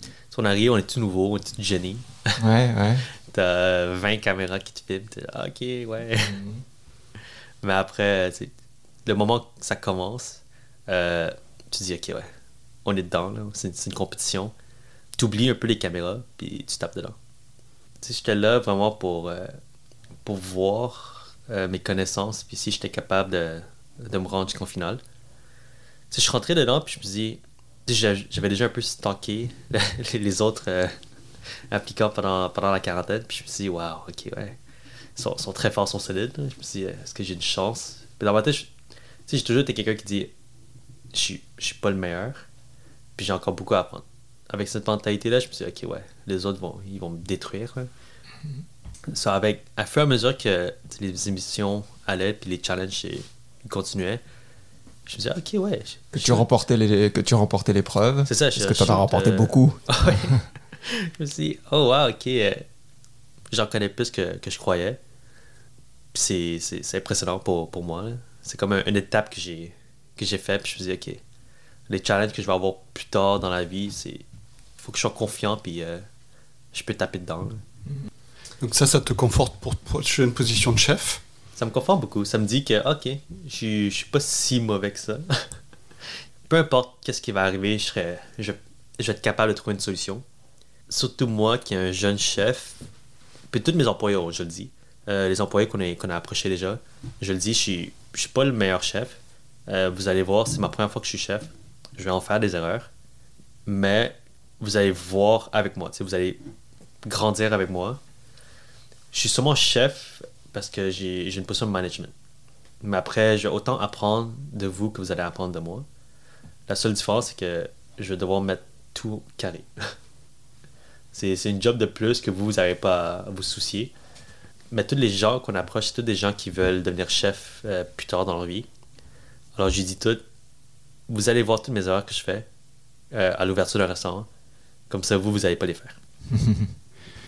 Si on arrive, on est tout nouveau, on est tout gêné? Ouais, ouais. *laughs* T'as 20 caméras qui te filment. t'es, Ah, ok, ouais. Mais après, sais, le moment que ça commence, euh, tu dis, ok, ouais, on est dedans. C'est, c'est une compétition. Tu oublies un peu les caméras, puis tu tapes dedans. Sais, j'étais là vraiment pour, euh, pour voir euh, mes connaissances, puis si j'étais capable de, de me rendre jusqu'en finale. Je suis rentré dedans, puis je me dis, j'avais déjà un peu stalké *laughs* les, autres euh, applicants pendant, pendant la quarantaine, puis je me suis dit, waouh, ok, ouais ils sont, sont très forts, sont solides. Je me suis dit, est-ce que j'ai une chance? Puis dans ma tête, j'ai toujours été quelqu'un qui dit, je suis pas le meilleur, puis j'ai encore beaucoup à apprendre. Avec cette mentalité-là, je me suis dit, ok, ouais, les autres vont, ils vont me détruire. Ça, avec, à fur et à mesure que tu les émissions allaient, puis les challenges ils continuaient, je me disais, ok, ouais. je- Que tu remportais les, que tu remportais l'épreuve. C'est ça, je Parce que t'en as shoot, remporté euh, beaucoup. *laughs* Ouais. je me suis dit, oh wow, ok, euh, j'en connais plus que, que je croyais. C'est, c'est, c'est impressionnant pour, pour moi. là. C'est comme un- une étape que j'ai, que j'ai fait, puis je me dis, ok, les challenges que je vais avoir plus tard dans la vie, c'est. faut que je sois confiant, puis euh, je peux taper dedans. là. Donc ça, ça te conforte pour ta prochaine position de chef? Ça me conforte beaucoup. Ça me dit que, ok, je je suis pas si mauvais que ça. *laughs* Peu importe qu'est-ce qui va arriver, je, serai, je, je vais être capable de trouver une solution. Surtout moi qui est un jeune chef, puis tous mes employés, je le dis, euh, les employés qu'on a, qu'on a approchés déjà, je le dis, je suis, je suis pas le meilleur chef. Euh, vous allez voir, c'est ma première fois que je suis chef. Je vais en faire des erreurs. Mais vous allez voir avec moi, vous allez grandir avec moi. Je suis sûrement chef parce que j'ai une position de management. Mais après, je vais autant apprendre de vous que vous allez apprendre de moi. La seule différence, c'est que je vais devoir mettre tout carré. *laughs* c'est une job de plus que vous, n'avez pas à vous soucier. Mais tous les gens qu'on approche, c'est tous des gens qui veulent devenir chef euh, plus tard dans leur vie. Alors, j'ai dit tout. Vous allez voir toutes mes erreurs que je fais euh, à l'ouverture d'un restaurant. Comme ça, vous, vous n'allez pas les faire. *laughs*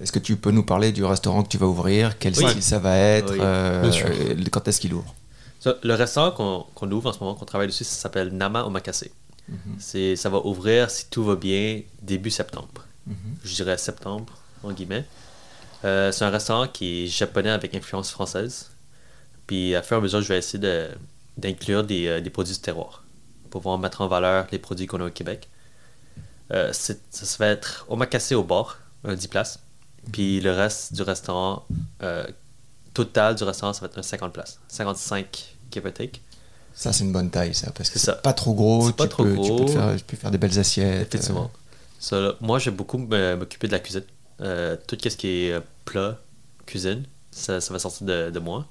Est-ce que tu peux nous parler du restaurant que tu vas ouvrir? Quel Oui. style ça va être? Oui. euh, Quand est-ce qu'il ouvre? Ça, le restaurant qu'on ouvre en ce moment, qu'on travaille dessus, ça s'appelle Nama Omakase. C'est, ça va ouvrir, si tout va bien, début septembre. Je dirais septembre, en guillemets. Euh, c'est un restaurant qui est japonais avec influence française. Puis à fur et à mesure, je vais essayer de, d'inclure des, euh, des produits du terroir pour pouvoir mettre en valeur les produits qu'on a au Québec. Euh, c'est- ça va être omakase au bord, un 10 places. Puis le reste du restaurant, euh, total du restaurant, ça va être un 50 places. 55 give or take. Ça, c'est une bonne taille, ça, parce que C'est c'est ça. pas trop gros. C'est pas tu trop peux, Tu gros. peux, te faire, tu peux faire des belles assiettes. Effectivement. Ça, là, moi, je vais beaucoup m'occuper de la cuisine. Euh, tout ce qui est euh, plat, cuisine, ça, ça va sortir de, de moi.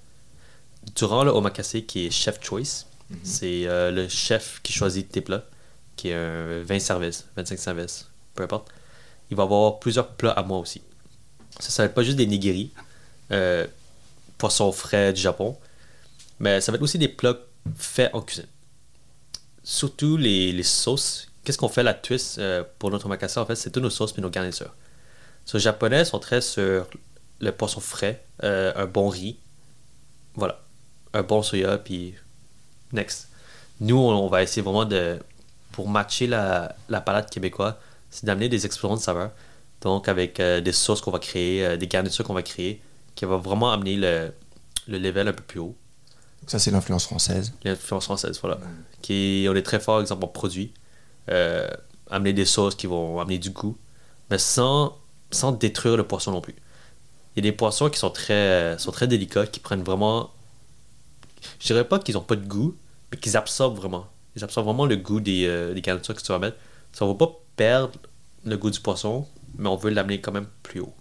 Durant le omakase, qui est chef choice, c'est euh, le chef qui choisit tes plats, qui est un 20 services, 25 services, peu importe. Il va avoir plusieurs plats à moi aussi. Ça, ça va être pas juste des nigiri, euh, poissons frais du Japon, mais ça va être aussi des plats faits en cuisine surtout les, sauces. Qu'est-ce qu'on fait la twist euh, pour notre omakase en fait? C'est toutes nos sauces et nos garnitures. So, les Japonais sont très sur le poisson frais, euh, un bon riz, voilà, un bon soya puis next. Nous on va essayer vraiment de pour matcher la, la palate québécoise, c'est d'amener des explosions de saveurs. Donc avec euh, des sauces qu'on va créer, euh, des garnitures qu'on va créer, qui va vraiment amener le, le level un peu plus haut. Donc ça, c'est l'influence française. L'influence française, voilà. Qui, on est très fort, exemple, en produits. Euh, amener des sauces qui vont amener du goût, mais sans, sans détruire le poisson non plus. Il y a des poissons qui sont très, sont très délicats, qui prennent vraiment. Je dirais pas qu'ils ont pas de goût, mais qu'ils absorbent vraiment. Ils absorbent vraiment le goût des, euh, des que tu vas mettre. Ça ne va pas perdre le goût du poisson, mais on veut l'amener quand même plus haut.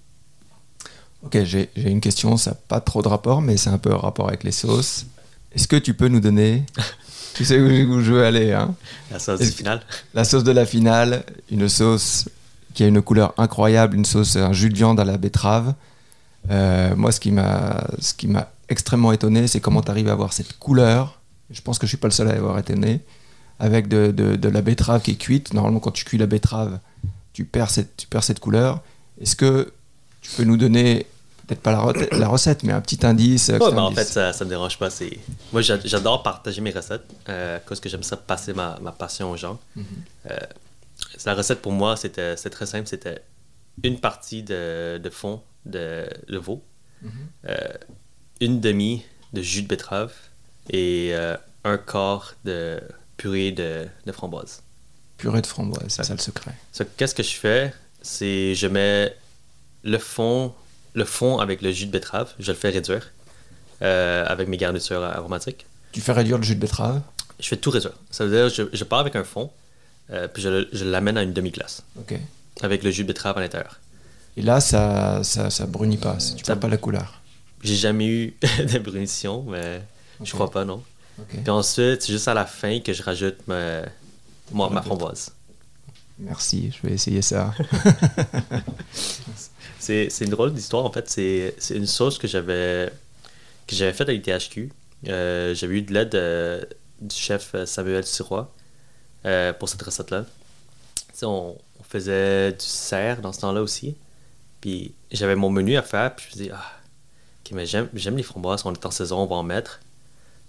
Ok, j'ai une question, ça n'a pas trop de rapport, mais c'est un peu rapport avec les sauces. Est-ce que tu peux nous donner, *laughs* tu sais où, où je veux aller, hein? La sauce du Est-ce- final. la sauce de la finale, une sauce qui a une couleur incroyable, une sauce, un jus de viande à la betterave. Euh, moi, ce qui m'a, ce qui m'a extrêmement étonné, c'est comment tu arrives à avoir cette couleur. Je pense que je suis pas le seul à avoir étonné. Avec de, de- de la betterave qui est cuite. Normalement, quand tu cuis la betterave, tu perds cette, tu perds cette couleur. Est-ce que tu peux nous donner, peut-être pas la, re- la recette, mais un petit indice Ouais, ben, en fait, ça, ça me dérange pas. Moi, j'a- j'adore partager mes recettes euh, parce que j'aime ça passer ma, ma passion aux gens. Euh, la recette pour moi, c'était, très simple. C'était une partie de, de fond de, de veau, euh, une demi de jus de betterave et un quart de purée de, de framboise. Purée de framboise, c'est ça le secret. So, qu'est-ce que je fais? C'est je mets le fond, le fond avec le jus de betterave, je le fais réduire euh, avec mes garnitures aromatiques. Tu fais réduire le jus de betterave? Je fais tout réduire. Ça veut dire je, je pars avec un fond, euh, puis je, je l'amène à une demi-glace Ok. avec le jus de betterave à l'intérieur. Et là, ça, ça, ça brunit pas. Tu Ça- pas la couleur. J'ai jamais eu *laughs* de brunition, mais je Ok. crois pas, non. Puis ensuite, c'est juste à la fin que je rajoute ma, ma, ma framboise. Merci, je vais essayer ça. *laughs* C'est, c'est une drôle d'histoire, en fait. C'est, c'est une sauce que j'avais, que j'avais faite avec THQ. Euh, j'avais eu de l'aide euh, du chef euh, Samuel Sirois euh, pour cette recette-là. On, on faisait du cerf dans ce temps-là aussi. Puis j'avais mon menu à faire, puis je me dis, ah, ok, mais j'aime, j'aime les framboises, on est en saison, on va en mettre.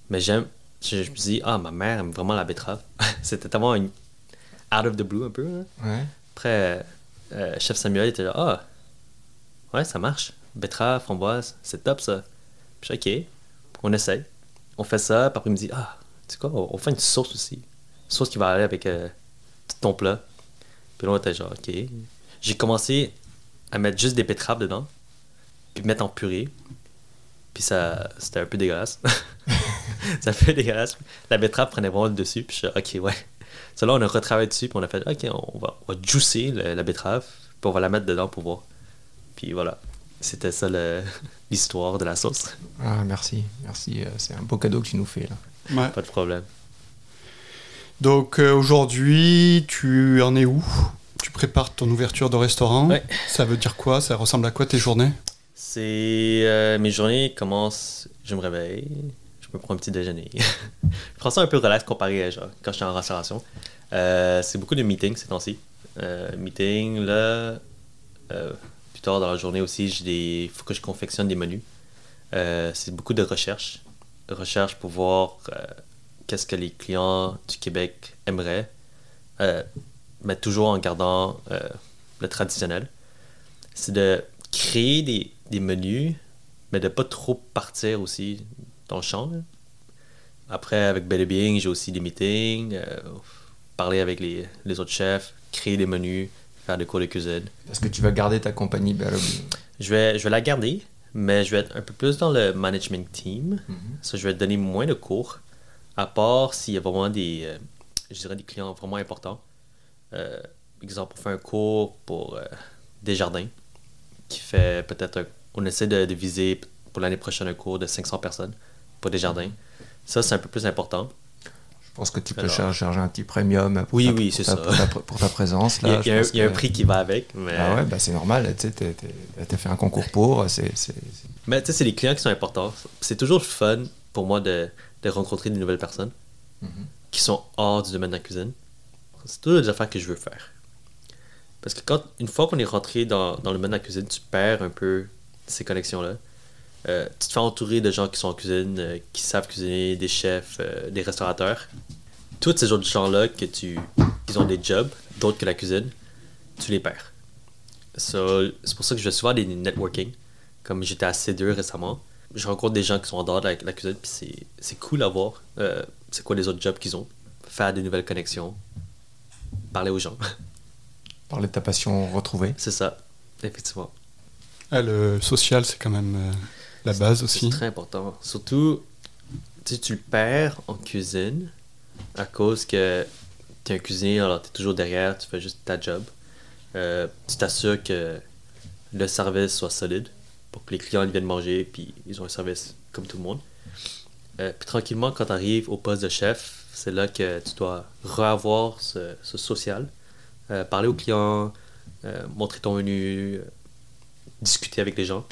Mais j'aime, je, je me dis, ah, ma mère aime vraiment la betterave. *laughs* C'était tellement une out of the blue un peu. hein. Ouais. Après, euh, chef Samuel était là, ah, ouais, ça marche. Betterave, framboise, c'est top ça. Puis je dis, ok, on essaye. On fait ça, puis après il me dit, ah, tu sais quoi, on, on fait une sauce aussi. Une sauce qui va aller avec euh, tout ton plat. Puis là, on était genre, ok. J'ai commencé à mettre juste des betteraves dedans, puis mettre en purée. Puis ça, c'était un peu dégueulasse. *laughs* *laughs* un peu dégueulasse. La betterave prenait vraiment le dessus, puis je suis ok, ouais. Ça là, on a retravaillé dessus, puis on a fait, ok, on va, on va juicer le- la betterave, puis on va la mettre dedans pour voir. Puis voilà. C'était ça le- *laughs* l'histoire de la sauce. Ah, merci, merci. euh, C'est un beau cadeau que tu nous fais là. Ouais. Pas de problème. Donc euh, aujourd'hui, tu en es où? Tu prépares ton ouverture de restaurant. Ouais. Ça veut dire quoi? Ça ressemble à quoi tes journées? C'est. euh, mes journées commencent. Je me réveille, je me prends un petit déjeuner. *laughs* je prends ça un peu relax comparé à genre, quand je suis en restauration. Euh, c'est beaucoup de meetings ces temps-ci. Euh, meeting, là. euh, plus tard dans la journée aussi, il faut que je confectionne des menus. C'est beaucoup de recherche. Recherche pour voir qu'est-ce que les clients du Québec aimeraient, mais toujours en gardant le traditionnel. C'est de créer des, des, menus, mais de pas trop partir aussi le champ. Après, avec Better Being, j'ai aussi des meetings, parler avec les, les, autres chefs, créer des menus, faire des cours de cuisine. Est-ce que tu vas garder ta compagnie Better Je vais, je vais la garder, mais je vais être un peu plus dans le management team. Mhm. Ça, je vais te donner moins de cours, à part s'il y a vraiment des, euh, je dirais des clients vraiment importants. Euh, exemple, on fait un cours pour euh, des jardins qui fait peut-être on essaie de, viser pour l'année prochaine un cours de 500 personnes pour des jardins. Mhm. Ça, c'est un peu plus important. Je pense que tu peux charger un petit premium pour, oui, ta, oui. Pour, ta, présence. Là, il y a, un, prix qui va avec. Mais... Ah ouais, bah c'est normal. Tu as fait un concours pour. mais tu sais, c'est les clients qui sont importants. C'est toujours fun pour moi de, de rencontrer de nouvelles personnes mm-hmm. qui sont hors du domaine de la cuisine. C'est toujours des affaires que je veux faire. Parce que quand, une fois qu'on est rentré dans, dans, le domaine de la cuisine, tu perds un peu ces connexions-là. Euh, tu te fais entourer de gens qui sont en cuisine, euh, qui savent cuisiner, des chefs, euh, des restaurateurs. Tous ces autres gens-là que tu, qui ont des jobs, d'autres que la cuisine, tu les perds. c'est pour ça que je fais souvent des networking. Comme j'étais à C2 récemment, je rencontre des gens qui sont en dehors de la, cuisine, puis c'est cool à voir. Euh, c'est quoi les autres jobs qu'ils ont. Faire des nouvelles connexions. Parler aux gens. *laughs* Parler de ta passion retrouvée. C'est ça, effectivement. Ah, le social, c'est quand même euh, la base aussi. C'est très important. Surtout, tu tu le perds en cuisine à cause que tu es un cuisinier, alors tu es toujours derrière, tu fais juste ta job. Euh, tu t'assures que le service soit solide pour que les clients viennent manger, puis ils ont un service comme tout le monde. Euh, puis tranquillement, quand tu arrives au poste de chef, c'est là que tu dois revoir ce, ce social, euh, parler aux clients, montrer ton menu, discuter avec les gens.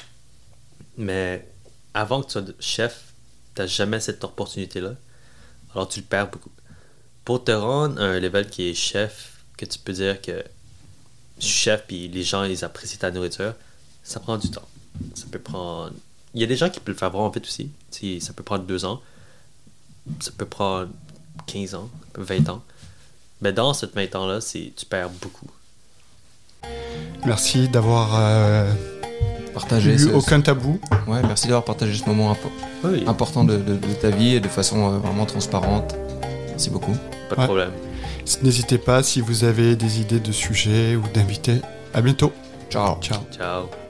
Mais avant que tu sois chef, tu n'as jamais cette opportunité-là. Alors tu le perds beaucoup. Pour te rendre à un level qui est chef, que tu peux dire que je suis chef puis les gens ils apprécient ta nourriture, ça prend du temps ça peut prendre. Il y a des gens qui peuvent le faire vraiment vite aussi. ça peut prendre deux ans. Ça peut prendre 15 ans, 20 ans. Mais dans cette 20 ans-là, tu perds beaucoup. Merci d'avoir euh, partagé eu aucun tabou. Ouais, merci d'avoir partagé ce moment important de, ta vie et de façon euh, vraiment transparente. Merci beaucoup. Pas de problème. N'hésitez pas si vous avez des idées de sujets ou d'invités. À bientôt. Ciao. Ciao. Ciao.